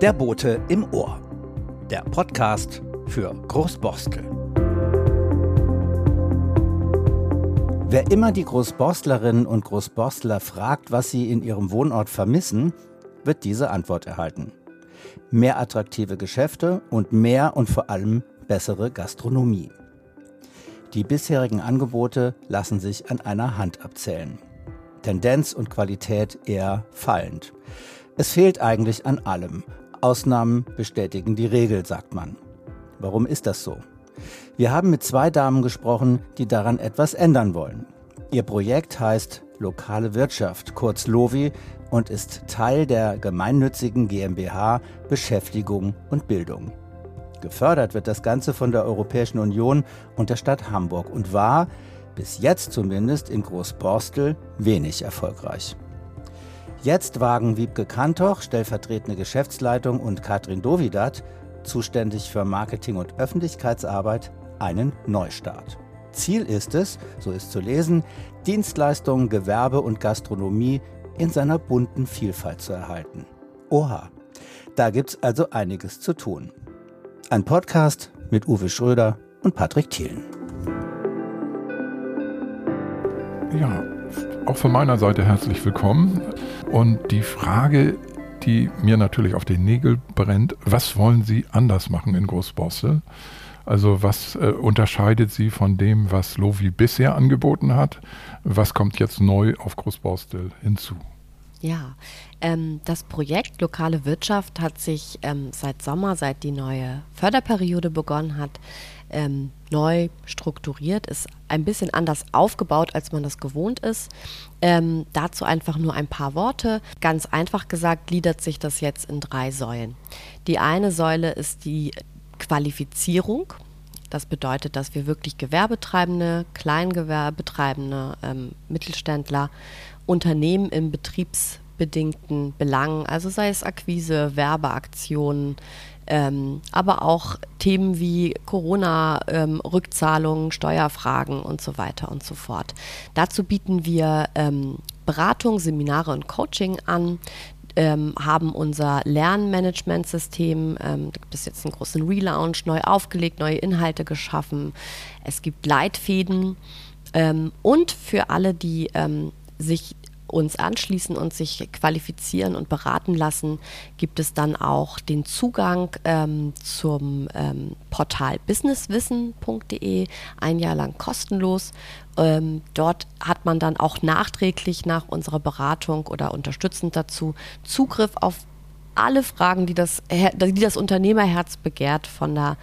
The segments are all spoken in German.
Der Bote im Ohr. Der Podcast für Großborstel. Wer immer die Großborstlerinnen und Großborstler fragt, was sie in ihrem Wohnort vermissen, wird diese Antwort erhalten. Mehr attraktive Geschäfte und mehr und vor allem bessere Gastronomie. Die bisherigen Angebote lassen sich an einer Hand abzählen. Tendenz und Qualität eher fallend. Es fehlt eigentlich an allem. Ausnahmen bestätigen die Regel, sagt man. Warum ist das so? Wir haben mit zwei Damen gesprochen, die daran etwas ändern wollen. Ihr Projekt heißt Lokale Wirtschaft, kurz LOVI, und ist Teil der gemeinnützigen GmbH Beschäftigung und Bildung. Gefördert wird das Ganze von der Europäischen Union und der Stadt Hamburg und war, bis jetzt zumindest in Großborstel, wenig erfolgreich. Jetzt wagen Wiebke Kantoch, stellvertretende Geschäftsleitung, und Katrin Dovidat, zuständig für Marketing und Öffentlichkeitsarbeit, einen Neustart. Ziel ist es, so ist zu lesen, Dienstleistungen, Gewerbe und Gastronomie in seiner bunten Vielfalt zu erhalten. Oha, da gibt's also einiges zu tun. Ein Podcast mit Uwe Schröder und Patrick Thielen. Ja, auch von meiner Seite herzlich willkommen. Und die Frage, die mir natürlich auf den Nägel brennt, was wollen Sie anders machen in Großborstel? Also was äh, unterscheidet Sie von dem, was Lovi bisher angeboten hat? Was kommt jetzt neu auf Großborstel hinzu? Ja, ähm, das Projekt Lokale Wirtschaft hat sich ähm, seit Sommer, seit die neue Förderperiode begonnen hat, ähm, neu strukturiert, ist ein bisschen anders aufgebaut, als man das gewohnt ist. Ähm, dazu einfach nur ein paar Worte. Ganz einfach gesagt gliedert sich das jetzt in drei Säulen. Die eine Säule ist die Qualifizierung. Das bedeutet, dass wir wirklich Gewerbetreibende, Kleingewerbetreibende, ähm, Mittelständler, Unternehmen im betriebsbedingten Belangen, also sei es Akquise, Werbeaktionen, ähm, aber auch Themen wie Corona-Rückzahlungen, ähm, Steuerfragen und so weiter und so fort. Dazu bieten wir ähm, Beratung, Seminare und Coaching an ähm, haben unser Lernmanagementsystem, ähm, da gibt es jetzt einen großen Relaunch, neu aufgelegt, neue Inhalte geschaffen. Es gibt Leitfäden ähm, und für alle, die ähm, sich uns anschließen und sich qualifizieren und beraten lassen, gibt es dann auch den Zugang ähm, zum ähm, Portal businesswissen.de, ein Jahr lang kostenlos. Ähm, dort hat man dann auch nachträglich nach unserer Beratung oder unterstützend dazu Zugriff auf alle Fragen, die das, die das Unternehmerherz begehrt, von der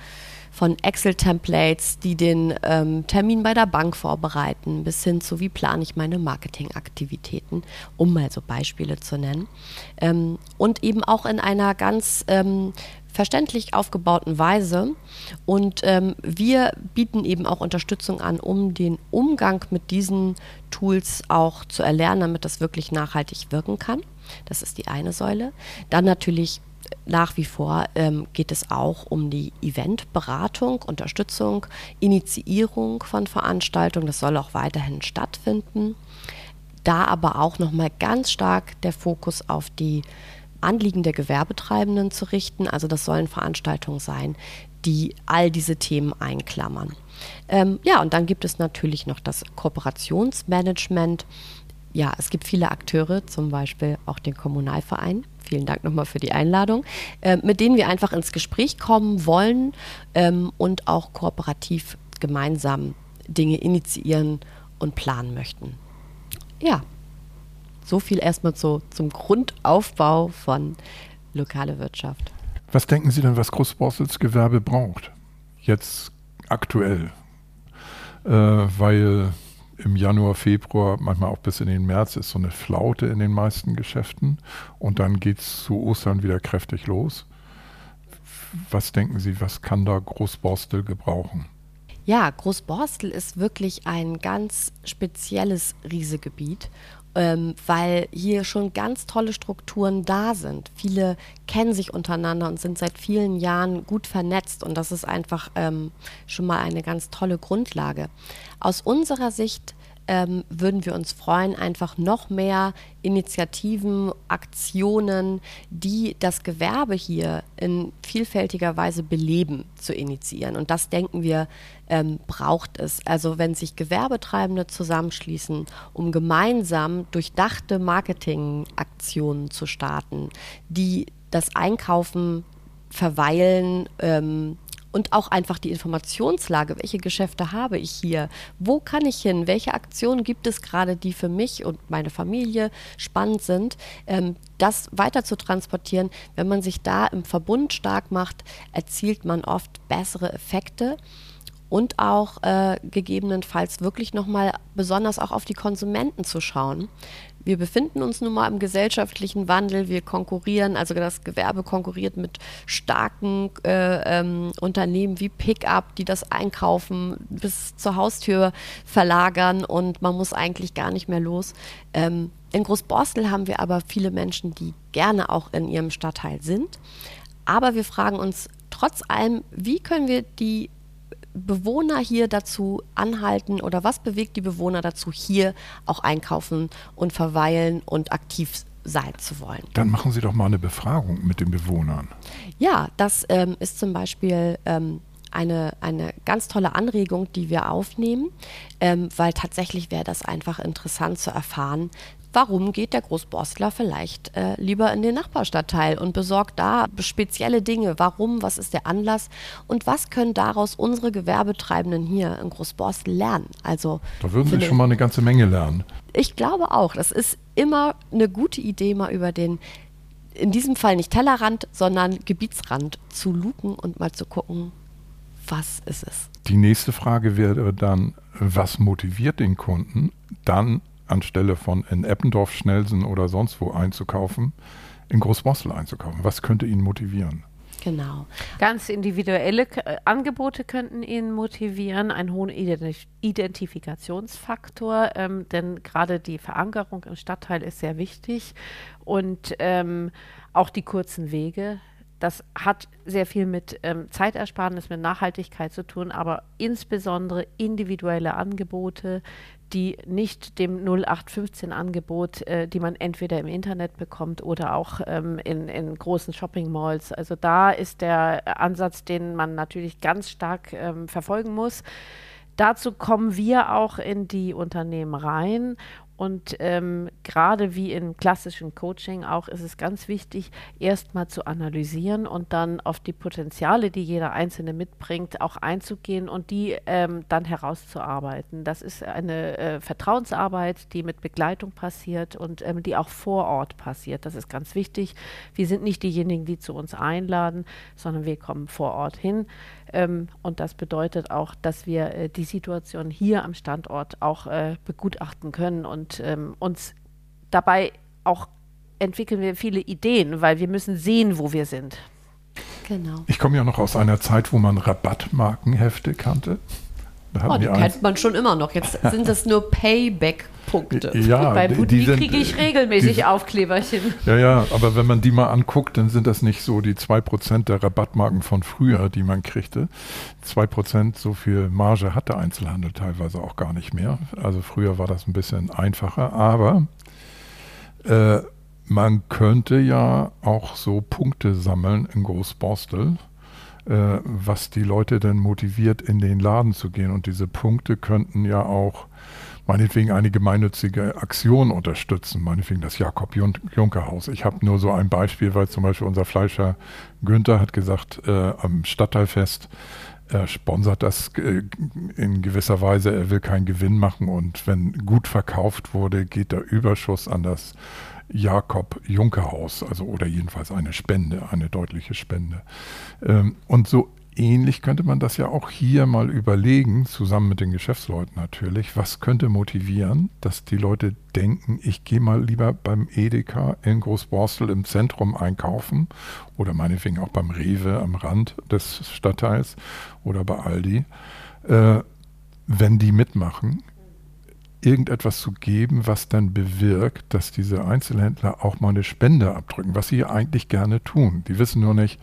von Excel-Templates, die den ähm, Termin bei der Bank vorbereiten, bis hin zu, wie plane ich meine Marketingaktivitäten, um mal so Beispiele zu nennen. Ähm, und eben auch in einer ganz ähm, verständlich aufgebauten Weise. Und ähm, wir bieten eben auch Unterstützung an, um den Umgang mit diesen Tools auch zu erlernen, damit das wirklich nachhaltig wirken kann. Das ist die eine Säule. Dann natürlich nach wie vor ähm, geht es auch um die Eventberatung, Unterstützung, Initiierung von Veranstaltungen. Das soll auch weiterhin stattfinden. Da aber auch nochmal ganz stark der Fokus auf die Anliegen der Gewerbetreibenden zu richten. Also das sollen Veranstaltungen sein, die all diese Themen einklammern. Ähm, ja, und dann gibt es natürlich noch das Kooperationsmanagement. Ja, es gibt viele Akteure, zum Beispiel auch den Kommunalverein, vielen Dank nochmal für die Einladung, äh, mit denen wir einfach ins Gespräch kommen wollen ähm, und auch kooperativ gemeinsam Dinge initiieren und planen möchten. Ja, so viel erstmal so zum Grundaufbau von lokale Wirtschaft. Was denken Sie denn, was Großborsels Gewerbe braucht? Jetzt aktuell. Äh, weil im Januar, Februar, manchmal auch bis in den März ist so eine Flaute in den meisten Geschäften und dann geht es zu Ostern wieder kräftig los. Was denken Sie, was kann da Großborstel gebrauchen? Ja, Großborstel ist wirklich ein ganz spezielles Riesegebiet ähm, weil hier schon ganz tolle Strukturen da sind. Viele kennen sich untereinander und sind seit vielen Jahren gut vernetzt und das ist einfach ähm, schon mal eine ganz tolle Grundlage. Aus unserer Sicht ähm, würden wir uns freuen, einfach noch mehr Initiativen, Aktionen, die das Gewerbe hier in vielfältiger Weise beleben, zu initiieren. Und das denken wir, ähm, braucht es. Also wenn sich Gewerbetreibende zusammenschließen, um gemeinsam durchdachte Marketingaktionen zu starten, die das Einkaufen verweilen ähm, und auch einfach die Informationslage, welche Geschäfte habe ich hier, wo kann ich hin, welche Aktionen gibt es gerade, die für mich und meine Familie spannend sind, ähm, das weiter zu transportieren. Wenn man sich da im Verbund stark macht, erzielt man oft bessere Effekte. Und auch äh, gegebenenfalls wirklich nochmal besonders auch auf die Konsumenten zu schauen wir befinden uns nun mal im gesellschaftlichen Wandel. Wir konkurrieren, also das Gewerbe konkurriert mit starken äh, ähm, Unternehmen wie Pickup, die das Einkaufen bis zur Haustür verlagern und man muss eigentlich gar nicht mehr los. Ähm, in Großborstel haben wir aber viele Menschen, die gerne auch in ihrem Stadtteil sind. Aber wir fragen uns trotz allem, wie können wir die Bewohner hier dazu anhalten oder was bewegt die Bewohner dazu, hier auch einkaufen und verweilen und aktiv sein zu wollen? Dann machen Sie doch mal eine Befragung mit den Bewohnern. Ja, das ähm, ist zum Beispiel ähm, eine, eine ganz tolle Anregung, die wir aufnehmen, ähm, weil tatsächlich wäre das einfach interessant zu erfahren, warum geht der Großborstler vielleicht äh, lieber in den Nachbarstadtteil und besorgt da spezielle Dinge? Warum? Was ist der Anlass? Und was können daraus unsere Gewerbetreibenden hier in Großborstel lernen? Also, da würden Sie schon mal eine ganze Menge lernen. Ich glaube auch. Das ist immer eine gute Idee, mal über den in diesem Fall nicht Tellerrand, sondern Gebietsrand zu luken und mal zu gucken, was ist es. Die nächste Frage wäre dann, was motiviert den Kunden, dann anstelle von in Eppendorf, Schnelsen oder sonst wo einzukaufen, in Großbossel einzukaufen? Was könnte ihn motivieren? Genau. Ganz individuelle äh, Angebote könnten ihn motivieren, einen hohen Identif Identifikationsfaktor, ähm, denn gerade die Verankerung im Stadtteil ist sehr wichtig und ähm, auch die kurzen Wege. Das hat sehr viel mit ähm, Zeitersparnis, mit Nachhaltigkeit zu tun, aber insbesondere individuelle Angebote, die nicht dem 0815-Angebot, äh, die man entweder im Internet bekommt oder auch ähm, in, in, großen Shopping-Malls. Also da ist der Ansatz, den man natürlich ganz stark ähm, verfolgen muss. Dazu kommen wir auch in die Unternehmen rein und ähm, gerade wie im klassischen Coaching auch ist es ganz wichtig, erstmal zu analysieren und dann auf die Potenziale, die jeder Einzelne mitbringt, auch einzugehen und die ähm, dann herauszuarbeiten. Das ist eine äh, Vertrauensarbeit, die mit Begleitung passiert und ähm, die auch vor Ort passiert. Das ist ganz wichtig. Wir sind nicht diejenigen, die zu uns einladen, sondern wir kommen vor Ort hin. Ähm, und das bedeutet auch, dass wir äh, die Situation hier am Standort auch äh, begutachten können und ähm, uns dabei auch entwickeln wir viele Ideen, weil wir müssen sehen, wo wir sind. Genau. Ich komme ja noch aus einer Zeit, wo man Rabattmarkenhefte kannte. Oh, die kennt man schon immer noch. Jetzt sind das nur Payback Punkte. Ja, Bei Budi kriege ich regelmäßig die, Aufkleberchen. Ja, ja, aber wenn man die mal anguckt, dann sind das nicht so die 2% der Rabattmarken von früher, die man kriegte. 2% so viel Marge hat der Einzelhandel teilweise auch gar nicht mehr. Also früher war das ein bisschen einfacher, aber äh, man könnte ja auch so Punkte sammeln in Großborstel äh, was die Leute denn motiviert, in den Laden zu gehen. Und diese Punkte könnten ja auch meinetwegen eine gemeinnützige Aktion unterstützen, meinetwegen das Jakob-Juncker-Haus. Ich habe nur so ein Beispiel, weil zum Beispiel unser Fleischer Günther hat gesagt, äh, am Stadtteilfest, er sponsert das äh, in gewisser Weise, er will keinen Gewinn machen und wenn gut verkauft wurde, geht der Überschuss an das Jakob-Juncker-Haus, also oder jedenfalls eine Spende, eine deutliche Spende. Ähm, und so ähnlich könnte man das ja auch hier mal überlegen, zusammen mit den Geschäftsleuten natürlich. Was könnte motivieren, dass die Leute denken, ich gehe mal lieber beim Edeka in Großborstel im Zentrum einkaufen oder meinetwegen auch beim Rewe am Rand des Stadtteils oder bei Aldi. Äh, wenn die mitmachen, irgendetwas zu geben, was dann bewirkt, dass diese Einzelhändler auch mal eine Spende abdrücken, was sie eigentlich gerne tun. Die wissen nur nicht,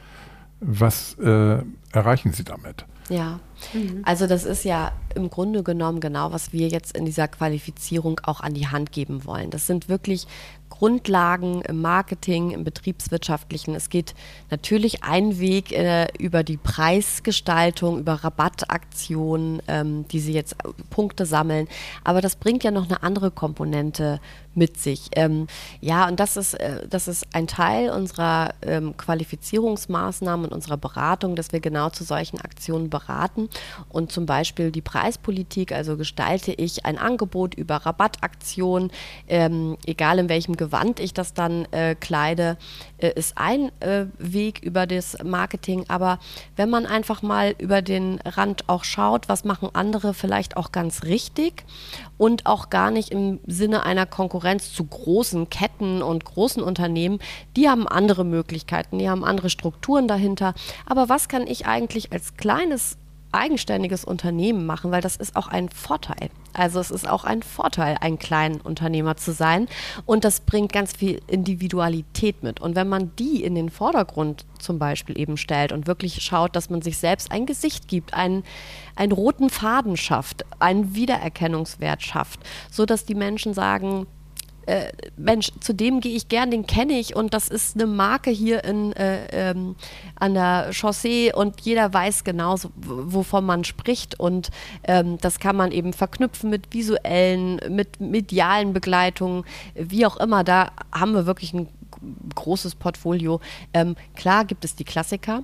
Was äh, erreichen Sie damit? Ja, mhm. also das ist ja im Grunde genommen genau, was wir jetzt in dieser Qualifizierung auch an die Hand geben wollen. Das sind wirklich Grundlagen im Marketing, im Betriebswirtschaftlichen. Es geht natürlich ein Weg äh, über die Preisgestaltung, über Rabattaktionen, ähm, die sie jetzt Punkte sammeln. Aber das bringt ja noch eine andere Komponente mit sich. Ähm, ja, und das ist, äh, das ist ein Teil unserer ähm, Qualifizierungsmaßnahmen und unserer Beratung, dass wir genau zu solchen Aktionen beraten. Und zum Beispiel die Preispolitik, also gestalte ich ein Angebot über Rabattaktionen, ähm, egal in welchem Gewand ich das dann äh, kleide, äh, ist ein äh, Weg über das Marketing. Aber wenn man einfach mal über den Rand auch schaut, was machen andere vielleicht auch ganz richtig und auch gar nicht im Sinne einer Konkurrenz zu großen Ketten und großen Unternehmen. Die haben andere Möglichkeiten, die haben andere Strukturen dahinter. Aber was kann ich eigentlich als kleines eigenständiges Unternehmen machen, weil das ist auch ein Vorteil. Also es ist auch ein Vorteil, ein kleiner Unternehmer zu sein und das bringt ganz viel Individualität mit. Und wenn man die in den Vordergrund zum Beispiel eben stellt und wirklich schaut, dass man sich selbst ein Gesicht gibt, einen, einen roten Faden schafft, einen Wiedererkennungswert schafft, sodass die Menschen sagen, äh, Mensch, zu dem gehe ich gern, den kenne ich und das ist eine Marke hier in, äh, ähm, an der Chaussee und jeder weiß genau, wovon man spricht und ähm, das kann man eben verknüpfen mit visuellen, mit medialen Begleitungen, wie auch immer. Da haben wir wirklich ein großes Portfolio. Ähm, klar gibt es die Klassiker.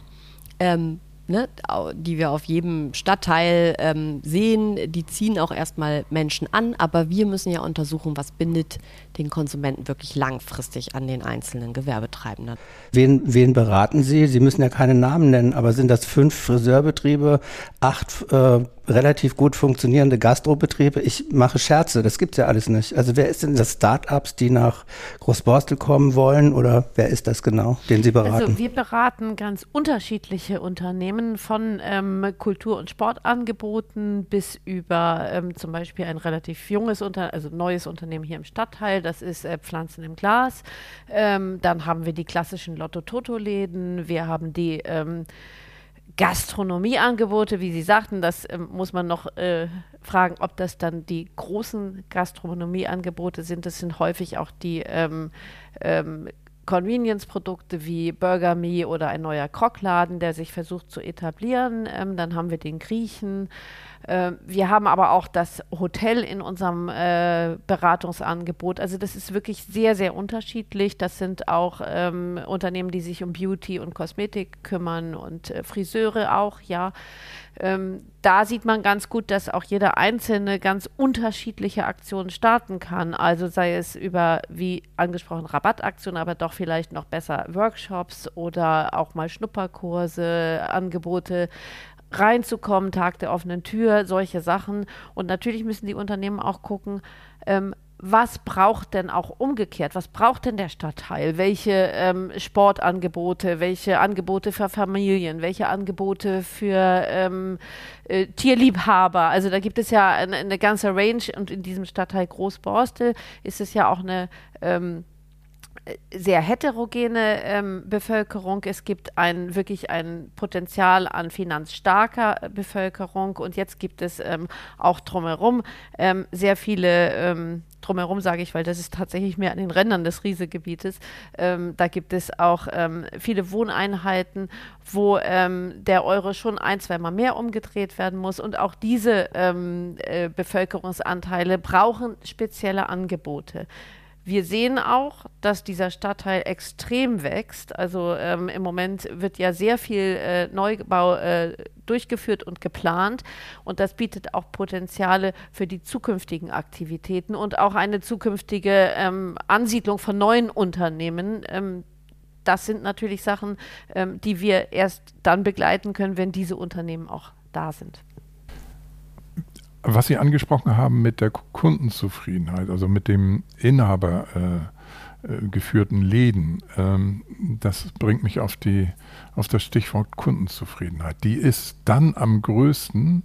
Ähm, ne, die wir auf jedem Stadtteil ähm, sehen, die ziehen auch erstmal Menschen an, aber wir müssen ja untersuchen, was bindet den Konsumenten wirklich langfristig an den einzelnen Gewerbetreibenden. Wen, wen beraten Sie? Sie müssen ja keine Namen nennen, aber sind das fünf Friseurbetriebe, acht äh, relativ gut funktionierende Gastrobetriebe? Ich mache Scherze, das gibt es ja alles nicht. Also wer ist denn das Start-ups, die nach Großborstel kommen wollen oder wer ist das genau, den Sie beraten? Also wir beraten ganz unterschiedliche Unternehmen von ähm, Kultur- und Sportangeboten bis über ähm, zum Beispiel ein relativ junges, Unter also neues Unternehmen hier im Stadtteil, das ist äh, Pflanzen im Glas. Ähm, dann haben wir die klassischen Lotto-Toto-Läden, wir haben die ähm, Gastronomieangebote, wie Sie sagten, das ähm, muss man noch äh, fragen, ob das dann die großen Gastronomieangebote sind. Das sind häufig auch die ähm, ähm, Convenience-Produkte wie Burger Me oder ein neuer Krockladen, der sich versucht zu etablieren. Ähm, dann haben wir den Griechen. Äh, wir haben aber auch das Hotel in unserem äh, Beratungsangebot. Also das ist wirklich sehr, sehr unterschiedlich. Das sind auch ähm, Unternehmen, die sich um Beauty und Kosmetik kümmern und äh, Friseure auch, ja. Ähm, da sieht man ganz gut, dass auch jeder Einzelne ganz unterschiedliche Aktionen starten kann. Also sei es über, wie angesprochen, Rabattaktionen, aber doch vielleicht noch besser Workshops oder auch mal Schnupperkurse, Angebote reinzukommen, Tag der offenen Tür, solche Sachen. Und natürlich müssen die Unternehmen auch gucken, ähm, was braucht denn auch umgekehrt? Was braucht denn der Stadtteil? Welche ähm, Sportangebote, welche Angebote für Familien, welche Angebote für ähm, äh, Tierliebhaber? Also da gibt es ja eine, eine, ganze Range und in diesem Stadtteil Großborstel ist es ja auch eine ähm, sehr heterogene ähm, Bevölkerung. Es gibt ein, wirklich ein Potenzial an finanzstarker äh, Bevölkerung und jetzt gibt es ähm, auch drumherum ähm, sehr viele, ähm, drumherum sage ich, weil das ist tatsächlich mehr an den Rändern des Riesegebietes, ähm, da gibt es auch ähm, viele Wohneinheiten, wo der Euro schon ein, zweimal mehr umgedreht werden muss und auch diese äh, Bevölkerungsanteile brauchen spezielle Angebote. Wir sehen auch, dass dieser Stadtteil extrem wächst. Also ähm, im Moment wird ja sehr viel äh, Neubau äh, durchgeführt und geplant. Und das bietet auch Potenziale für die zukünftigen Aktivitäten und auch eine zukünftige ähm, Ansiedlung von neuen Unternehmen. Ähm, das sind natürlich Sachen, ähm, die wir erst dann begleiten können, wenn diese Unternehmen auch da sind. Was Sie angesprochen haben mit der Kundenzufriedenheit, also mit dem Inhaber äh, äh, geführten Läden, ähm, das bringt mich auf, die, auf das Stichwort Kundenzufriedenheit. Die ist dann am größten,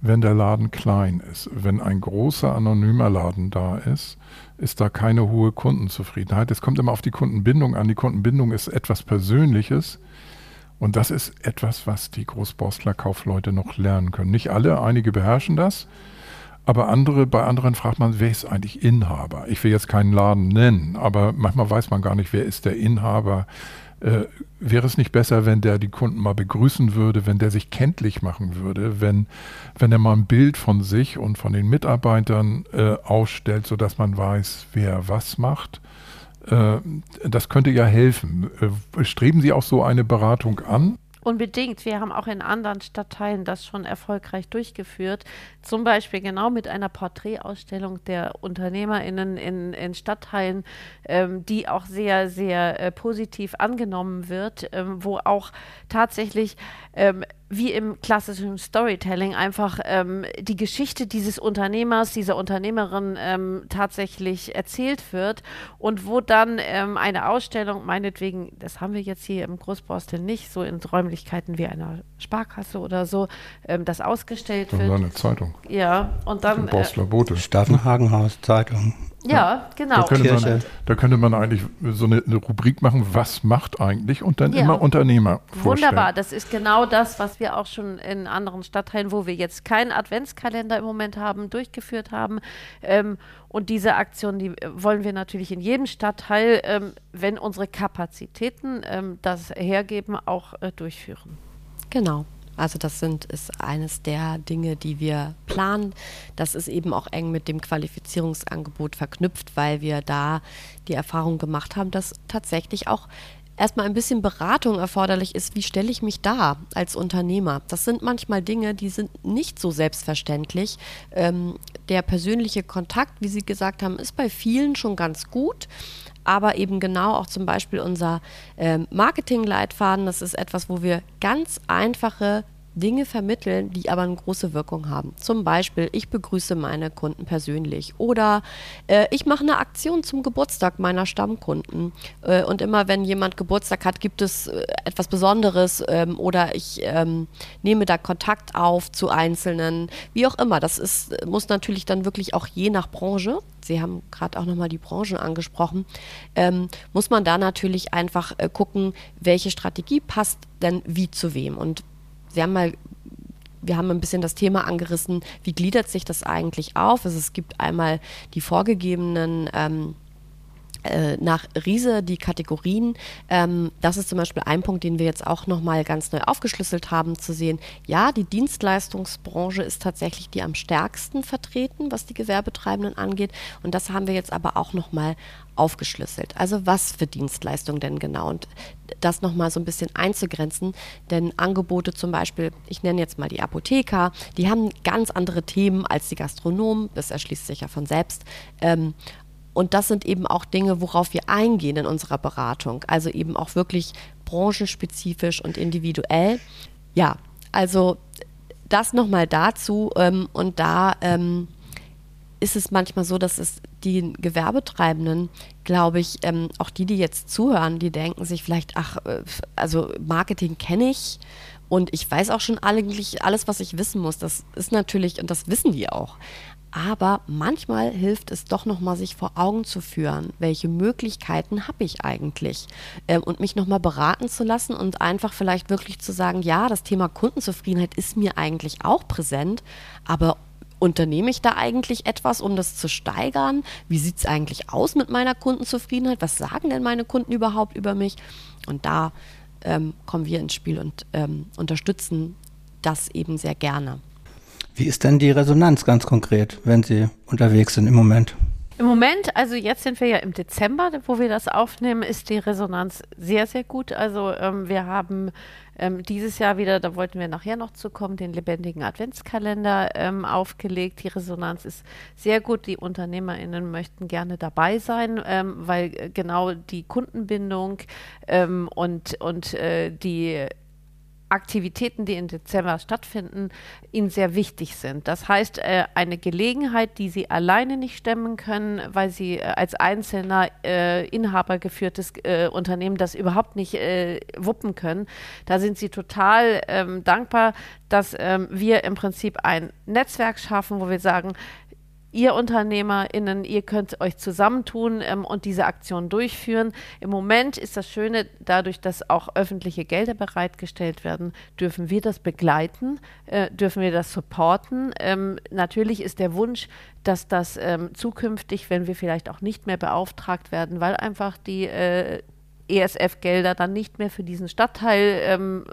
wenn der Laden klein ist. Wenn ein großer anonymer Laden da ist, ist da keine hohe Kundenzufriedenheit. Es kommt immer auf die Kundenbindung an. Die Kundenbindung ist etwas Persönliches Und das ist etwas, was die Großborstler-Kaufleute noch lernen können. Nicht alle, einige beherrschen das. Aber andere, bei anderen fragt man, wer ist eigentlich Inhaber? Ich will jetzt keinen Laden nennen, aber manchmal weiß man gar nicht, wer ist der Inhaber. Äh, wäre es nicht besser, wenn der die Kunden mal begrüßen würde, wenn der sich kenntlich machen würde, wenn, wenn er mal ein Bild von sich und von den Mitarbeitern äh, ausstellt, sodass man weiß, wer was macht? Äh, das könnte ja helfen. Äh, streben Sie auch so eine Beratung an? Unbedingt. Wir haben auch in anderen Stadtteilen das schon erfolgreich durchgeführt. Zum Beispiel genau mit einer Porträtausstellung der UnternehmerInnen in, in Stadtteilen, ähm, die auch sehr, sehr äh, positiv angenommen wird, ähm, wo auch tatsächlich ähm, wie im klassischen Storytelling einfach ähm, die Geschichte dieses Unternehmers, dieser Unternehmerin ähm, tatsächlich erzählt wird und wo dann ähm, eine Ausstellung, meinetwegen, das haben wir jetzt hier im Großborstel nicht, so in Räumlichkeiten wie einer Sparkasse oder so, ähm, das ausgestellt das wird. Eine Zeitung. Ja, und dann. Borstler Bote. Staffenhagenhaus Zeitung. Ja, genau. Da könnte, man, da könnte man eigentlich so eine, eine, Rubrik machen, was macht eigentlich und dann ja. immer Unternehmer vorstellen. Wunderbar, das ist genau das, was wir auch schon in anderen Stadtteilen, wo wir jetzt keinen Adventskalender im Moment haben, durchgeführt haben. Ähm, und diese Aktion, die wollen wir natürlich in jedem Stadtteil, ähm, wenn unsere Kapazitäten ähm, das hergeben, auch äh, durchführen. Genau. Also das sind, ist eines der Dinge, die wir planen. Das ist eben auch eng mit dem Qualifizierungsangebot verknüpft, weil wir da die Erfahrung gemacht haben, dass tatsächlich auch erstmal ein bisschen Beratung erforderlich ist, wie stelle ich mich da als Unternehmer. Das sind manchmal Dinge, die sind nicht so selbstverständlich. Ähm, der persönliche Kontakt, wie Sie gesagt haben, ist bei vielen schon ganz gut aber eben genau auch zum Beispiel unser ähm, Marketingleitfaden. Das ist etwas, wo wir ganz einfache Dinge vermitteln, die aber eine große Wirkung haben. Zum Beispiel, ich begrüße meine Kunden persönlich oder äh, ich mache eine Aktion zum Geburtstag meiner Stammkunden. Äh, und immer wenn jemand Geburtstag hat, gibt es äh, etwas Besonderes ähm, oder ich ähm, nehme da Kontakt auf zu Einzelnen, wie auch immer. Das ist, muss natürlich dann wirklich auch je nach Branche. Sie haben gerade auch nochmal die Branchen angesprochen, ähm, muss man da natürlich einfach äh, gucken, welche Strategie passt denn wie zu wem. Und Sie haben mal wir haben ein bisschen das Thema angerissen, wie gliedert sich das eigentlich auf? Also es gibt einmal die vorgegebenen ähm, äh, nach Riese die Kategorien. Ähm, das ist zum Beispiel ein Punkt, den wir jetzt auch nochmal ganz neu aufgeschlüsselt haben, zu sehen, ja, die Dienstleistungsbranche ist tatsächlich die am stärksten vertreten, was die Gewerbetreibenden angeht. Und das haben wir jetzt aber auch nochmal aufgeschlüsselt. Also was für Dienstleistungen denn genau? Und das nochmal so ein bisschen einzugrenzen, denn Angebote zum Beispiel, ich nenne jetzt mal die Apotheker, die haben ganz andere Themen als die Gastronomen, das erschließt sich ja von selbst. Ähm, und das sind eben auch Dinge, worauf wir eingehen in unserer Beratung, also eben auch wirklich branchenspezifisch und individuell. Ja, also das nochmal dazu ähm, und da ähm, ist es manchmal so, dass es die Gewerbetreibenden, glaube ich, ähm, auch die, die jetzt zuhören, die denken sich vielleicht, ach, äh, also Marketing kenne ich und ich weiß auch schon eigentlich alles, was ich wissen muss. Das ist natürlich, und das wissen die auch. Aber manchmal hilft es doch nochmal, sich vor Augen zu führen, welche Möglichkeiten habe ich eigentlich ähm, und mich nochmal beraten zu lassen und einfach vielleicht wirklich zu sagen, ja, das Thema Kundenzufriedenheit ist mir eigentlich auch präsent, aber Unternehme ich da eigentlich etwas, um das zu steigern? Wie sieht es eigentlich aus mit meiner Kundenzufriedenheit? Was sagen denn meine Kunden überhaupt über mich? Und da ähm, kommen wir ins Spiel und ähm, unterstützen das eben sehr gerne. Wie ist denn die Resonanz ganz konkret, wenn Sie unterwegs sind im Moment? Im Moment, also jetzt sind wir ja im Dezember, wo wir das aufnehmen, ist die Resonanz sehr, sehr gut. Also ähm, wir haben ähm, dieses Jahr wieder, da wollten wir nachher noch zu kommen, den lebendigen Adventskalender ähm, aufgelegt. Die Resonanz ist sehr gut. Die UnternehmerInnen möchten gerne dabei sein, ähm, weil äh, genau die Kundenbindung ähm, und, und äh, die Aktivitäten, die im Dezember stattfinden, ihnen sehr wichtig sind. Das heißt, äh, eine Gelegenheit, die sie alleine nicht stemmen können, weil sie äh, als einzelner äh, Inhaber geführtes äh, Unternehmen das überhaupt nicht äh, wuppen können. Da sind sie total ähm, dankbar, dass ähm, wir im Prinzip ein Netzwerk schaffen, wo wir sagen, ihr UnternehmerInnen, ihr könnt euch zusammentun ähm, und diese Aktion durchführen. Im Moment ist das Schöne, dadurch, dass auch öffentliche Gelder bereitgestellt werden, dürfen wir das begleiten, äh, dürfen wir das supporten. Ähm, natürlich ist der Wunsch, dass das ähm, zukünftig, wenn wir vielleicht auch nicht mehr beauftragt werden, weil einfach die äh, ESF-Gelder dann nicht mehr für diesen Stadtteil ähm,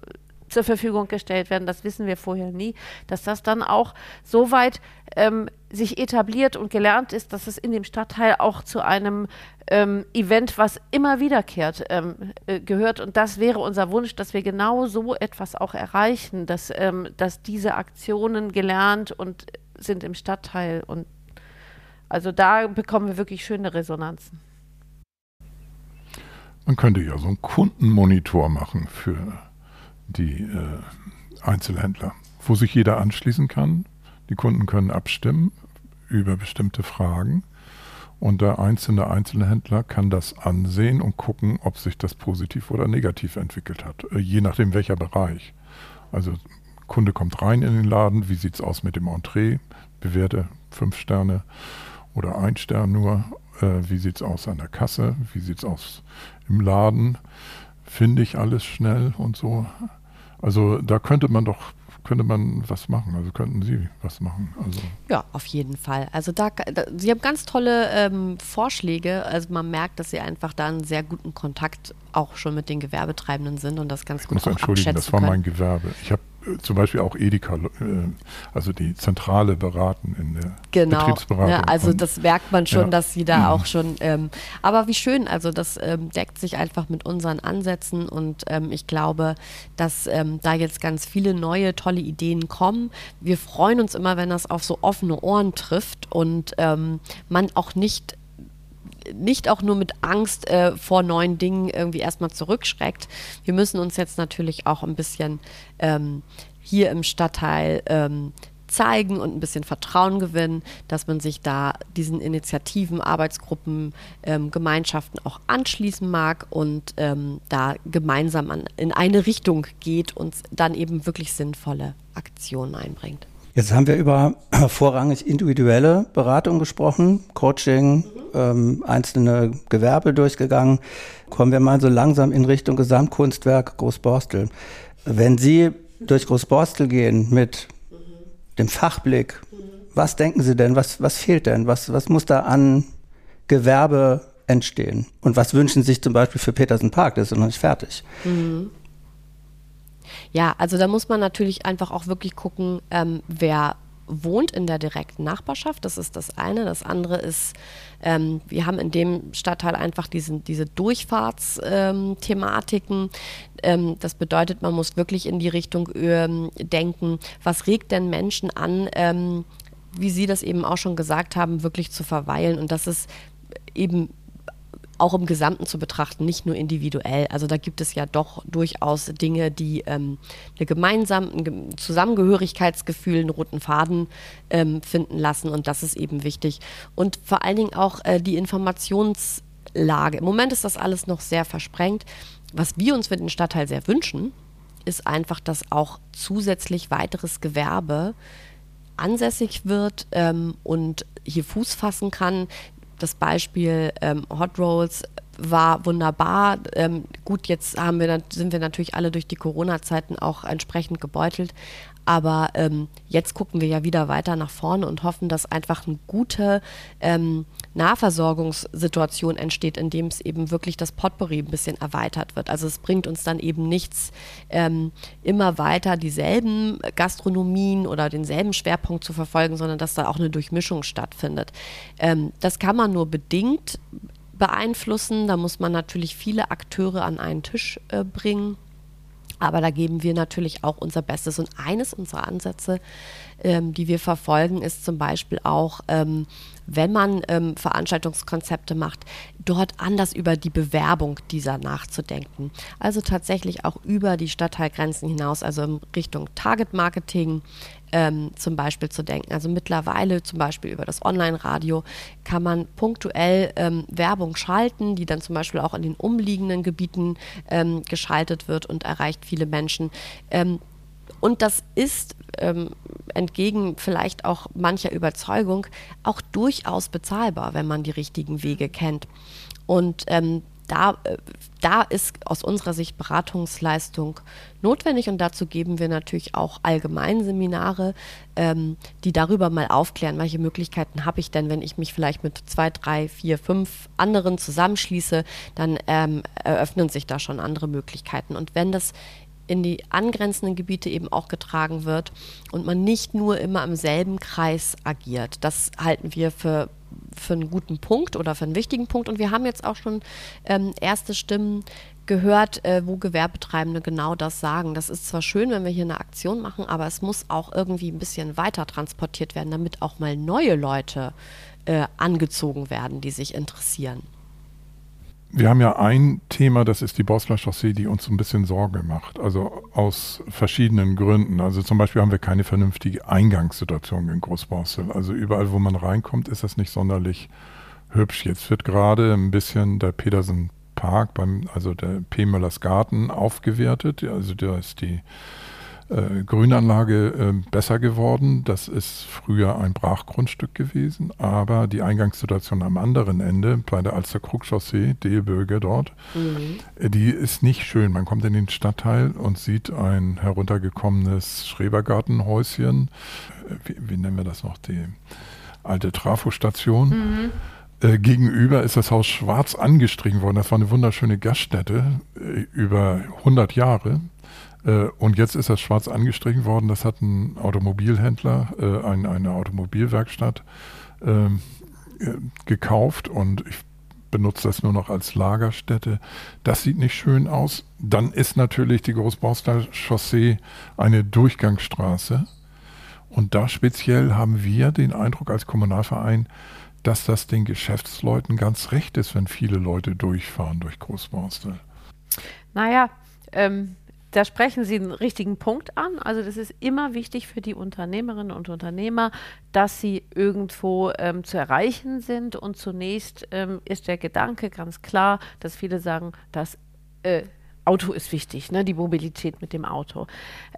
zur Verfügung gestellt werden, das wissen wir vorher nie, dass das dann auch so weit ähm, sich etabliert und gelernt ist, dass es in dem Stadtteil auch zu einem ähm, Event, was immer wiederkehrt, ähm, äh, gehört. Und das wäre unser Wunsch, dass wir genau so etwas auch erreichen, dass, ähm, dass diese Aktionen gelernt und sind im Stadtteil. Und also da bekommen wir wirklich schöne Resonanzen. Man könnte ja so einen Kundenmonitor machen für die äh, Einzelhändler, wo sich jeder anschließen kann. Die Kunden können abstimmen über bestimmte Fragen und der einzelne Einzelhändler kann das ansehen und gucken, ob sich das positiv oder negativ entwickelt hat, äh, je nachdem welcher Bereich. Also Kunde kommt rein in den Laden, wie sieht es aus mit dem Entree, bewerte fünf Sterne oder ein Stern nur, äh, wie sieht es aus an der Kasse, wie sieht es aus im Laden, finde ich alles schnell und so. Also da könnte man doch könnte man was machen. Also könnten Sie was machen. Also ja, auf jeden Fall. Also da, da Sie haben ganz tolle ähm, Vorschläge. Also man merkt, dass Sie einfach da einen sehr guten Kontakt auch schon mit den Gewerbetreibenden sind und das ganz ich gut muss entschuldigen, das war mein Gewerbe. Ich habe zum Beispiel auch Edeka, äh, also die Zentrale beraten in der genau. Betriebsberatung. Ja, also das merkt man schon, ja. dass sie da auch schon, ähm, aber wie schön, also das ähm, deckt sich einfach mit unseren Ansätzen und ähm, ich glaube, dass ähm, da jetzt ganz viele neue, tolle Ideen kommen. Wir freuen uns immer, wenn das auf so offene Ohren trifft und ähm, man auch nicht nicht auch nur mit Angst äh, vor neuen Dingen irgendwie erstmal zurückschreckt. Wir müssen uns jetzt natürlich auch ein bisschen ähm, hier im Stadtteil ähm, zeigen und ein bisschen Vertrauen gewinnen, dass man sich da diesen Initiativen, Arbeitsgruppen, ähm, Gemeinschaften auch anschließen mag und ähm, da gemeinsam an, in eine Richtung geht und dann eben wirklich sinnvolle Aktionen einbringt. Jetzt haben wir über vorrangig individuelle Beratung gesprochen, Coaching, mhm. ähm, einzelne Gewerbe durchgegangen. Kommen wir mal so langsam in Richtung Gesamtkunstwerk Großborstel. Wenn Sie durch Großborstel gehen mit mhm. dem Fachblick, mhm. was denken Sie denn, was, was fehlt denn, was, was muss da an Gewerbe entstehen? Und was wünschen Sie sich zum Beispiel für Petersen Park? Das ist noch nicht fertig. Mhm. Ja, also da muss man natürlich einfach auch wirklich gucken, ähm, wer wohnt in der direkten Nachbarschaft. Das ist das eine. Das andere ist, ähm, wir haben in dem Stadtteil einfach diesen, diese Durchfahrtsthematiken. Ähm, das bedeutet, man muss wirklich in die Richtung ähm, denken, was regt denn Menschen an, ähm, wie Sie das eben auch schon gesagt haben, wirklich zu verweilen. Und das ist eben auch im Gesamten zu betrachten, nicht nur individuell. Also da gibt es ja doch durchaus Dinge, die ähm, eine gemeinsame, ein Zusammengehörigkeitsgefühl, einen roten Faden ähm, finden lassen und das ist eben wichtig. Und vor allen Dingen auch äh, die Informationslage. Im Moment ist das alles noch sehr versprengt. Was wir uns für den Stadtteil sehr wünschen, ist einfach, dass auch zusätzlich weiteres Gewerbe ansässig wird ähm, und hier Fuß fassen kann das Beispiel ähm, Hot Rolls war wunderbar. Ähm, gut, jetzt haben wir, sind wir natürlich alle durch die Corona-Zeiten auch entsprechend gebeutelt. Aber ähm, jetzt gucken wir ja wieder weiter nach vorne und hoffen, dass einfach eine gute ähm, Nahversorgungssituation entsteht, indem es eben wirklich das Potpourri ein bisschen erweitert wird. Also es bringt uns dann eben nichts, ähm, immer weiter dieselben Gastronomien oder denselben Schwerpunkt zu verfolgen, sondern dass da auch eine Durchmischung stattfindet. Ähm, das kann man nur bedingt beeinflussen. Da muss man natürlich viele Akteure an einen Tisch äh, bringen. Aber da geben wir natürlich auch unser Bestes. Und eines unserer Ansätze, ähm, die wir verfolgen, ist zum Beispiel auch, ähm, wenn man ähm, Veranstaltungskonzepte macht, dort anders über die Bewerbung dieser nachzudenken. Also tatsächlich auch über die Stadtteilgrenzen hinaus, also in Richtung Target Marketing, ähm, zum Beispiel zu denken. Also mittlerweile zum Beispiel über das Online-Radio kann man punktuell ähm, Werbung schalten, die dann zum Beispiel auch in den umliegenden Gebieten ähm, geschaltet wird und erreicht viele Menschen. Ähm, Und das ist ähm, entgegen vielleicht auch mancher Überzeugung auch durchaus bezahlbar, wenn man die richtigen Wege kennt. Und ähm, da, äh, da ist aus unserer Sicht Beratungsleistung notwendig und dazu geben wir natürlich auch Allgemeinseminare, ähm, die darüber mal aufklären, welche Möglichkeiten habe ich denn, wenn ich mich vielleicht mit zwei, drei, vier, fünf anderen zusammenschließe, dann ähm, eröffnen sich da schon andere Möglichkeiten. Und wenn das in die angrenzenden Gebiete eben auch getragen wird und man nicht nur immer im selben Kreis agiert. Das halten wir für für einen guten Punkt oder für einen wichtigen Punkt. Und wir haben jetzt auch schon ähm, erste Stimmen gehört, äh, wo Gewerbetreibende genau das sagen. Das ist zwar schön, wenn wir hier eine Aktion machen, aber es muss auch irgendwie ein bisschen weiter transportiert werden, damit auch mal neue Leute äh, angezogen werden, die sich interessieren. Wir haben ja ein Thema, das ist die Bosler Chaussee, die uns ein bisschen Sorge macht. Also aus verschiedenen Gründen. Also zum Beispiel haben wir keine vernünftige Eingangssituation in Großborstel. Also überall, wo man reinkommt, ist das nicht sonderlich hübsch. Jetzt wird gerade ein bisschen der Petersen Park, beim, also der P. Möllers Garten, aufgewertet. Also da ist die äh, Grünanlage äh, besser geworden. Das ist früher ein Brachgrundstück gewesen, aber die Eingangssituation am anderen Ende, bei der Alster-Krug-Chaussee, Delböge dort, mhm. äh, die ist nicht schön. Man kommt in den Stadtteil und sieht ein heruntergekommenes Schrebergartenhäuschen. Äh, wie, wie, nennen wir das noch? Die alte Trafostation. Mhm. Äh, gegenüber ist das Haus schwarz angestrichen worden. Das war eine wunderschöne Gaststätte äh, über 100 Jahre. Äh, und jetzt ist das schwarz angestrichen worden. Das hat ein Automobilhändler, äh, ein, eine Automobilwerkstatt ähm, äh, gekauft und ich benutze das nur noch als Lagerstätte. Das sieht nicht schön aus. Dann ist natürlich die Großborster Chaussee eine Durchgangsstraße. Und da speziell haben wir den Eindruck als Kommunalverein, dass das den Geschäftsleuten ganz recht ist, wenn viele Leute durchfahren durch Großborstel. Naja, ähm, da sprechen Sie einen richtigen Punkt an. Also das ist immer wichtig für die Unternehmerinnen und Unternehmer, dass sie irgendwo ähm, zu erreichen sind. Und zunächst ähm, ist der Gedanke ganz klar, dass viele sagen, das äh, Auto ist wichtig, ne? die Mobilität mit dem Auto.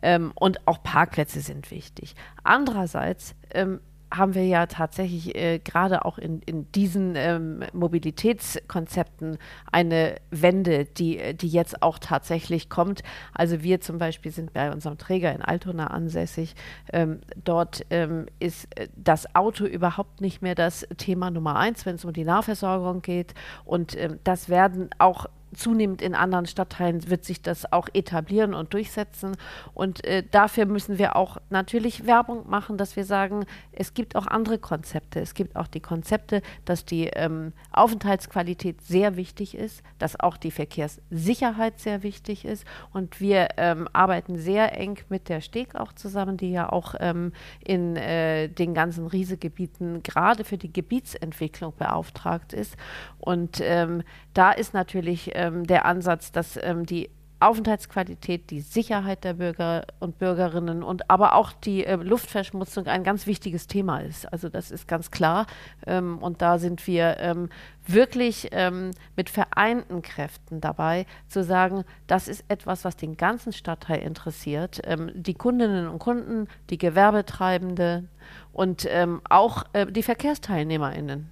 Ähm, und auch Parkplätze sind wichtig. Andererseits ähm, haben wir ja tatsächlich äh, gerade auch in, in diesen ähm, Mobilitätskonzepten eine Wende, die, die jetzt auch tatsächlich kommt. Also wir zum Beispiel sind bei unserem Träger in Altona ansässig. Ähm, dort ähm, ist äh, das Auto überhaupt nicht mehr das Thema Nummer eins, wenn es um die Nahversorgung geht. Und ähm, das werden auch zunehmend in anderen Stadtteilen wird sich das auch etablieren und durchsetzen. Und äh, dafür müssen wir auch natürlich Werbung machen, dass wir sagen, es gibt auch andere Konzepte. Es gibt auch die Konzepte, dass die ähm, Aufenthaltsqualität sehr wichtig ist, dass auch die Verkehrssicherheit sehr wichtig ist. Und wir ähm, arbeiten sehr eng mit der Steg auch zusammen, die ja auch ähm, in äh, den ganzen Riesegebieten gerade für die Gebietsentwicklung beauftragt ist. Und ähm, da ist natürlich ähm, der Ansatz, dass ähm, die Aufenthaltsqualität, die Sicherheit der Bürger und Bürgerinnen und aber auch die äh, Luftverschmutzung ein ganz wichtiges Thema ist. Also das ist ganz klar. Ähm, und da sind wir ähm, wirklich ähm, mit vereinten Kräften dabei, zu sagen, das ist etwas, was den ganzen Stadtteil interessiert. Ähm, die Kundinnen und Kunden, die Gewerbetreibende und ähm, auch äh, die VerkehrsteilnehmerInnen.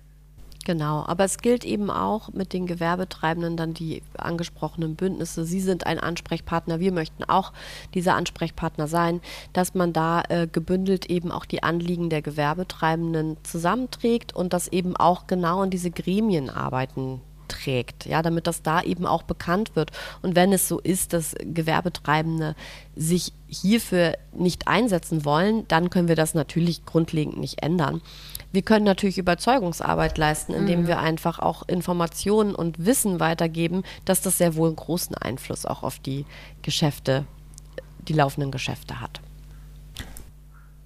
Genau, aber es gilt eben auch mit den Gewerbetreibenden dann die angesprochenen Bündnisse. Sie sind ein Ansprechpartner, wir möchten auch dieser Ansprechpartner sein, dass man da äh, gebündelt eben auch die Anliegen der Gewerbetreibenden zusammenträgt und das eben auch genau in diese Gremien arbeiten trägt, ja, damit das da eben auch bekannt wird. Und wenn es so ist, dass Gewerbetreibende sich hierfür nicht einsetzen wollen, dann können wir das natürlich grundlegend nicht ändern. Wir können natürlich Überzeugungsarbeit leisten, indem mhm. wir einfach auch Informationen und Wissen weitergeben, dass das sehr wohl einen großen Einfluss auch auf die Geschäfte, die laufenden Geschäfte hat.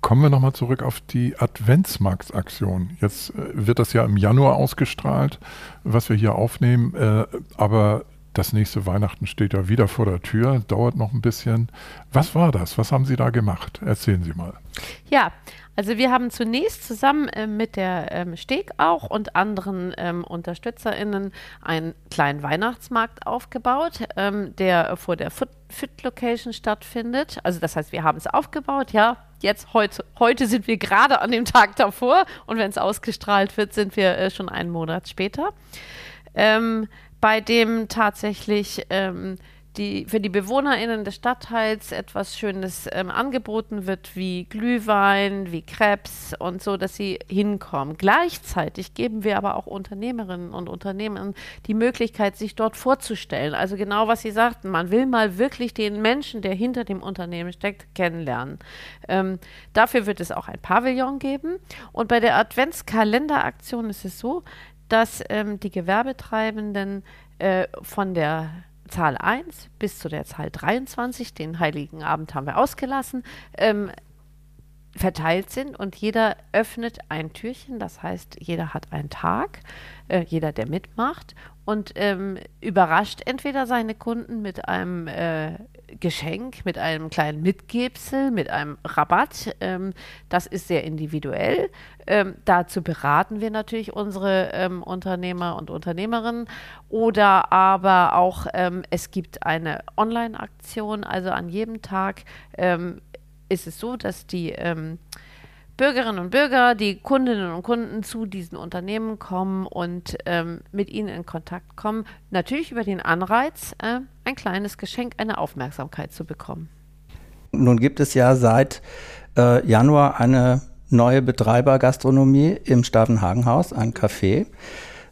Kommen wir nochmal zurück auf die Adventsmarktsaktion. Jetzt äh, wird das ja im Januar ausgestrahlt, was wir hier aufnehmen, äh, aber das nächste Weihnachten steht ja wieder vor der Tür, dauert noch ein bisschen. Was war das? Was haben Sie da gemacht? Erzählen Sie mal. Ja, also wir haben zunächst zusammen äh, mit der ähm, Steg auch und anderen ähm, UnterstützerInnen einen kleinen Weihnachtsmarkt aufgebaut, ähm, der vor der Fit Location stattfindet. Also das heißt, wir haben es aufgebaut, ja. Jetzt heute, heute sind wir gerade an dem Tag davor und wenn es ausgestrahlt wird, sind wir äh, schon einen Monat später. Ähm, bei dem tatsächlich ähm, die, für die BewohnerInnen des Stadtteils etwas Schönes ähm, angeboten wird, wie Glühwein, wie Krebs und so, dass sie hinkommen. Gleichzeitig geben wir aber auch Unternehmerinnen und Unternehmern die Möglichkeit, sich dort vorzustellen. Also genau, was Sie sagten, man will mal wirklich den Menschen, der hinter dem Unternehmen steckt, kennenlernen. Ähm, dafür wird es auch ein Pavillon geben. Und bei der Adventskalenderaktion ist es so, dass ähm, die Gewerbetreibenden äh, von der Zahl 1 bis zu der Zahl 23, den Heiligen Abend haben wir ausgelassen, ähm, verteilt sind und jeder öffnet ein Türchen, das heißt, jeder hat einen Tag, äh, jeder, der mitmacht und ähm, überrascht entweder seine Kunden mit einem äh, Geschenk, mit einem kleinen Mitgebsel, mit einem Rabatt. Ähm, das ist sehr individuell. Ähm, dazu beraten wir natürlich unsere ähm, Unternehmer und Unternehmerinnen. Oder aber auch, ähm, es gibt eine Online-Aktion, also an jedem Tag ähm, ist es so, dass die ähm, Bürgerinnen und Bürger, die Kundinnen und Kunden zu diesen Unternehmen kommen und ähm, mit ihnen in Kontakt kommen, natürlich über den Anreiz, äh, ein kleines Geschenk, eine Aufmerksamkeit zu bekommen. Nun gibt es ja seit äh, Januar eine neue Betreibergastronomie im Stavenhagenhaus, ein Café.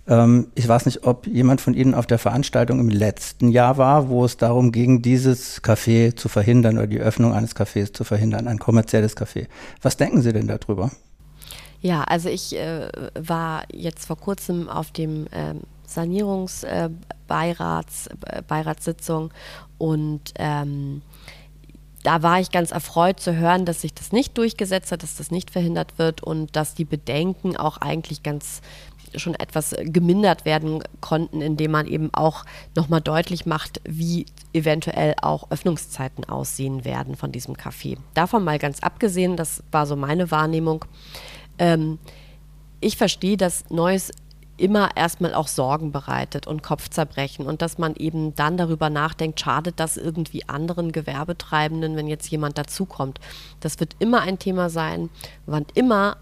Ähm, ich weiß nicht, ob jemand von Ihnen auf der Veranstaltung im letzten Jahr war, wo es darum ging, dieses Café zu verhindern oder die Öffnung eines Cafés zu verhindern, ein kommerzielles Café. Was denken Sie denn darüber? Ja, also ich äh, war jetzt vor kurzem auf dem ähm, Sanierungsbeiratssitzung äh, und ähm, da war ich ganz erfreut zu hören, dass sich das nicht durchgesetzt hat, dass das nicht verhindert wird und dass die Bedenken auch eigentlich ganz schon etwas gemindert werden konnten, indem man eben auch nochmal deutlich macht, wie eventuell auch Öffnungszeiten aussehen werden von diesem Café. Davon mal ganz abgesehen, das war so meine Wahrnehmung. Ähm, ich verstehe, dass Neues immer erstmal auch Sorgen bereitet und Kopfzerbrechen und dass man eben dann darüber nachdenkt, schadet das irgendwie anderen Gewerbetreibenden, wenn jetzt jemand dazukommt. Das wird immer ein Thema sein, wann immer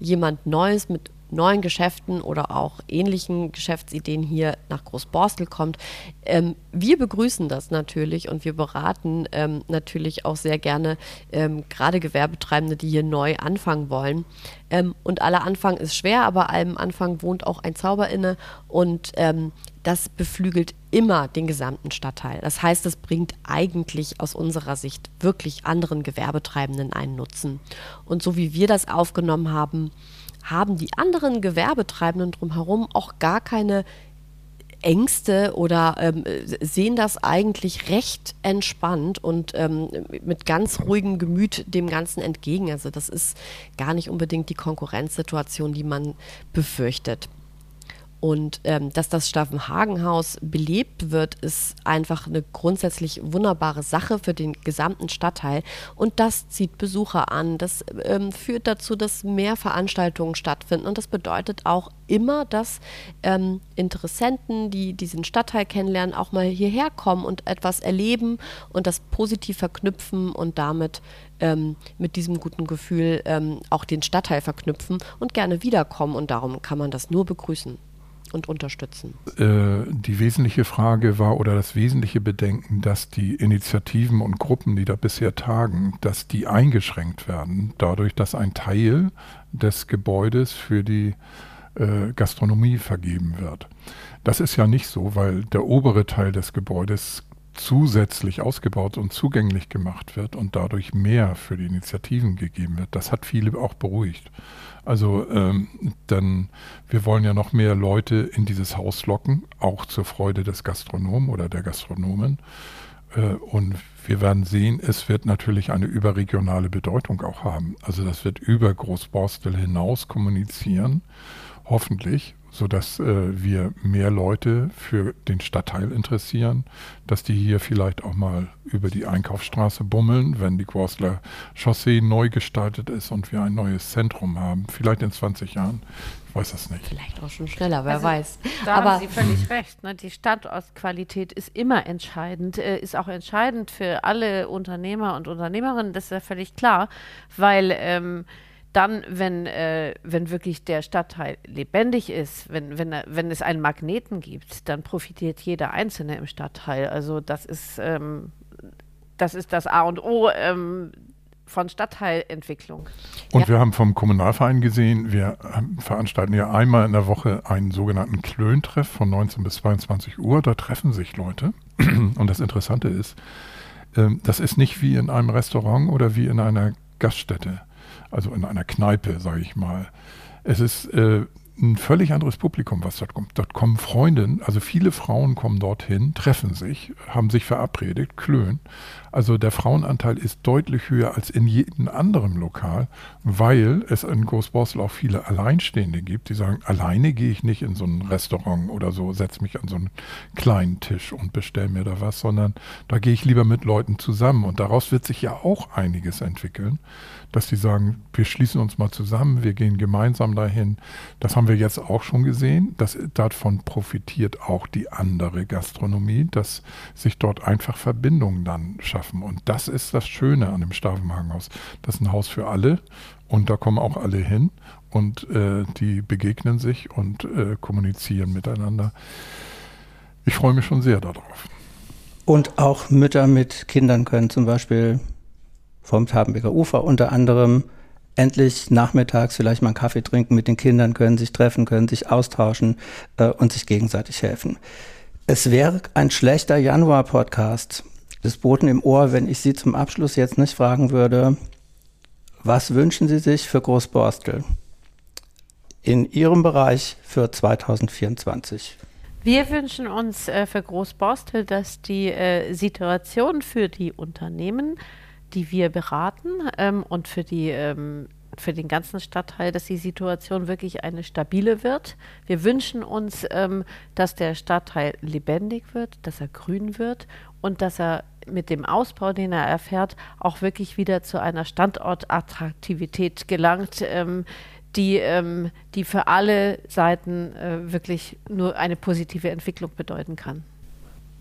jemand Neues mit neuen Geschäften oder auch ähnlichen Geschäftsideen hier nach Großborstel kommt. Ähm, wir begrüßen das natürlich und wir beraten ähm, natürlich auch sehr gerne ähm, gerade Gewerbetreibende, die hier neu anfangen wollen. Ähm, und aller Anfang ist schwer, aber allem Anfang wohnt auch ein Zauber inne und ähm, das beflügelt immer den gesamten Stadtteil. Das heißt, es bringt eigentlich aus unserer Sicht wirklich anderen Gewerbetreibenden einen Nutzen. Und so wie wir das aufgenommen haben, haben die anderen Gewerbetreibenden drumherum auch gar keine Ängste oder ähm, sehen das eigentlich recht entspannt und ähm, mit ganz ruhigem Gemüt dem Ganzen entgegen. Also das ist gar nicht unbedingt die Konkurrenzsituation, die man befürchtet. Und ähm, dass das Staffenhagenhaus belebt wird, ist einfach eine grundsätzlich wunderbare Sache für den gesamten Stadtteil. Und das zieht Besucher an. Das ähm, führt dazu, dass mehr Veranstaltungen stattfinden. Und das bedeutet auch immer, dass ähm, Interessenten, die diesen Stadtteil kennenlernen, auch mal hierher kommen und etwas erleben und das positiv verknüpfen und damit ähm, mit diesem guten Gefühl ähm, auch den Stadtteil verknüpfen und gerne wiederkommen. Und darum kann man das nur begrüßen und unterstützen. Äh, die wesentliche Frage war oder das wesentliche Bedenken, dass die Initiativen und Gruppen, die da bisher tagen, dass die eingeschränkt werden, dadurch, dass ein Teil des Gebäudes für die äh, Gastronomie vergeben wird. Das ist ja nicht so, weil der obere Teil des Gebäudes zusätzlich ausgebaut und zugänglich gemacht wird und dadurch mehr für die Initiativen gegeben wird. Das hat viele auch beruhigt. Also ähm, dann, wir wollen ja noch mehr Leute in dieses Haus locken, auch zur Freude des Gastronomen oder der Gastronomen. Äh, und wir werden sehen, es wird natürlich eine überregionale Bedeutung auch haben. Also das wird über Großborstel hinaus kommunizieren, hoffentlich sodass äh, wir mehr Leute für den Stadtteil interessieren, dass die hier vielleicht auch mal über die Einkaufsstraße bummeln, wenn die Quorstler Chaussee neu gestaltet ist und wir ein neues Zentrum haben, vielleicht in 20 Jahren. Ich weiß das nicht. Vielleicht auch schon schneller, wer also, weiß. Da Aber haben Sie völlig recht. Ne? Die Standortqualität ist immer entscheidend, äh, ist auch entscheidend für alle Unternehmer und Unternehmerinnen, das ist ja völlig klar, weil ähm, dann, wenn, äh, wenn wirklich der Stadtteil lebendig ist, wenn, wenn, wenn es einen Magneten gibt, dann profitiert jeder Einzelne im Stadtteil. Also das ist, ähm, das, ist das A und O ähm, von Stadtteilentwicklung. Und ja. wir haben vom Kommunalverein gesehen, wir veranstalten ja einmal in der Woche einen sogenannten Klöntreff von 19 bis 22 Uhr. Da treffen sich Leute. Und das Interessante ist, ähm, das ist nicht wie in einem Restaurant oder wie in einer Gaststätte also in einer Kneipe, sage ich mal. Es ist äh, ein völlig anderes Publikum, was dort kommt. Dort kommen Freundinnen, also viele Frauen kommen dorthin, treffen sich, haben sich verabredet, klönen. Also der Frauenanteil ist deutlich höher als in jedem anderen Lokal, weil es in Großborstel auch viele Alleinstehende gibt, die sagen, alleine gehe ich nicht in so ein Restaurant oder so, setze mich an so einen kleinen Tisch und bestelle mir da was, sondern da gehe ich lieber mit Leuten zusammen. Und daraus wird sich ja auch einiges entwickeln dass sie sagen, wir schließen uns mal zusammen, wir gehen gemeinsam dahin. Das haben wir jetzt auch schon gesehen. Das, davon profitiert auch die andere Gastronomie, dass sich dort einfach Verbindungen dann schaffen. Und das ist das Schöne an dem Stavenhagenhaus. Das ist ein Haus für alle und da kommen auch alle hin und äh, die begegnen sich und äh, kommunizieren miteinander. Ich freue mich schon sehr darauf. Und auch Mütter mit Kindern können zum Beispiel vom Tabenbeker Ufer unter anderem endlich nachmittags vielleicht mal einen Kaffee trinken mit den Kindern, können sich treffen, können sich austauschen äh, und sich gegenseitig helfen. Es wäre ein schlechter Januar-Podcast des Boten im Ohr, wenn ich Sie zum Abschluss jetzt nicht fragen würde, was wünschen Sie sich für Großborstel in Ihrem Bereich für 2024? Wir wünschen uns äh, für Großborstel, dass die äh, Situation für die Unternehmen die wir beraten ähm, und für die ähm, für den ganzen Stadtteil, dass die Situation wirklich eine stabile wird. Wir wünschen uns, ähm, dass der Stadtteil lebendig wird, dass er grün wird und dass er mit dem Ausbau, den er erfährt, auch wirklich wieder zu einer Standortattraktivität gelangt, ähm, die, ähm, die für alle Seiten äh, wirklich nur eine positive Entwicklung bedeuten kann.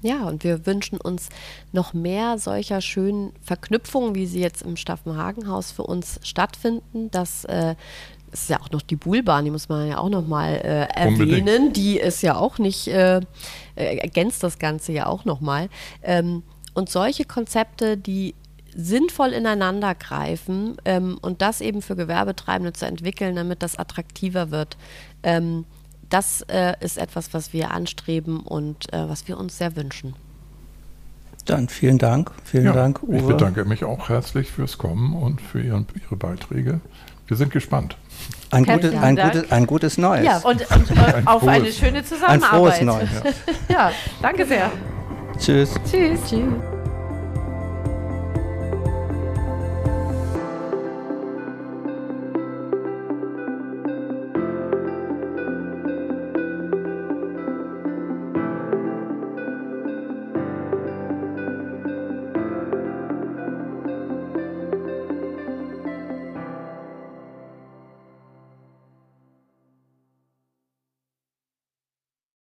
Ja, und wir wünschen uns noch mehr solcher schönen Verknüpfungen, wie sie jetzt im Staffenhagenhaus für uns stattfinden. Das äh, ist ja auch noch die Buhlbahn, die muss man ja auch noch mal äh, erwähnen. Unbedingt. Die ist ja auch nicht, äh, äh, ergänzt das Ganze ja auch noch mal. Ähm, und solche Konzepte, die sinnvoll ineinander greifen ähm, und das eben für Gewerbetreibende zu entwickeln, damit das attraktiver wird. Ähm, das äh, ist etwas, was wir anstreben und äh, was wir uns sehr wünschen. Dann vielen Dank. Vielen ja, Dank, Uwe. Ich bedanke mich auch herzlich fürs Kommen und für Ihren, Ihre Beiträge. Wir sind gespannt. Ein, gutes, ein, gutes, ein gutes Neues. Ja, und, und ein auf frohes, eine schöne Zusammenarbeit. Ein frohes Neues. Ja. ja, danke sehr. Tschüss. Tschüss. Tschüss.